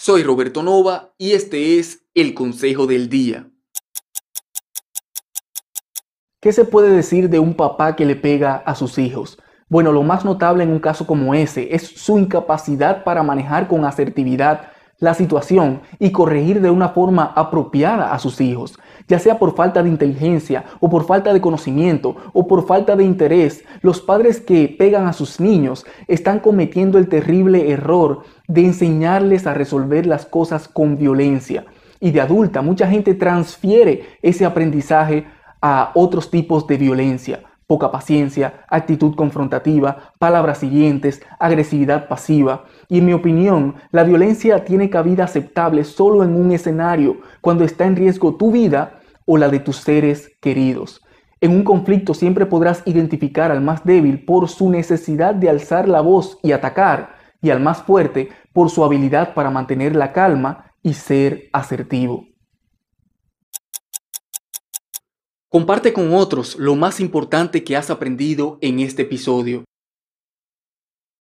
Soy Roberto Nova y este es el Consejo del Día. ¿Qué se puede decir de un papá que le pega a sus hijos? Bueno, lo más notable en un caso como ese es su incapacidad para manejar con asertividad la situación y corregir de una forma apropiada a sus hijos, ya sea por falta de inteligencia o por falta de conocimiento o por falta de interés. Los padres que pegan a sus niños están cometiendo el terrible error de enseñarles a resolver las cosas con violencia. Y de adulta, mucha gente transfiere ese aprendizaje a otros tipos de violencia poca paciencia, actitud confrontativa, palabras siguientes, agresividad pasiva. Y en mi opinión, la violencia tiene cabida aceptable solo en un escenario cuando está en riesgo tu vida o la de tus seres queridos. En un conflicto siempre podrás identificar al más débil por su necesidad de alzar la voz y atacar, y al más fuerte por su habilidad para mantener la calma y ser asertivo. Comparte con otros lo más importante que has aprendido en este episodio.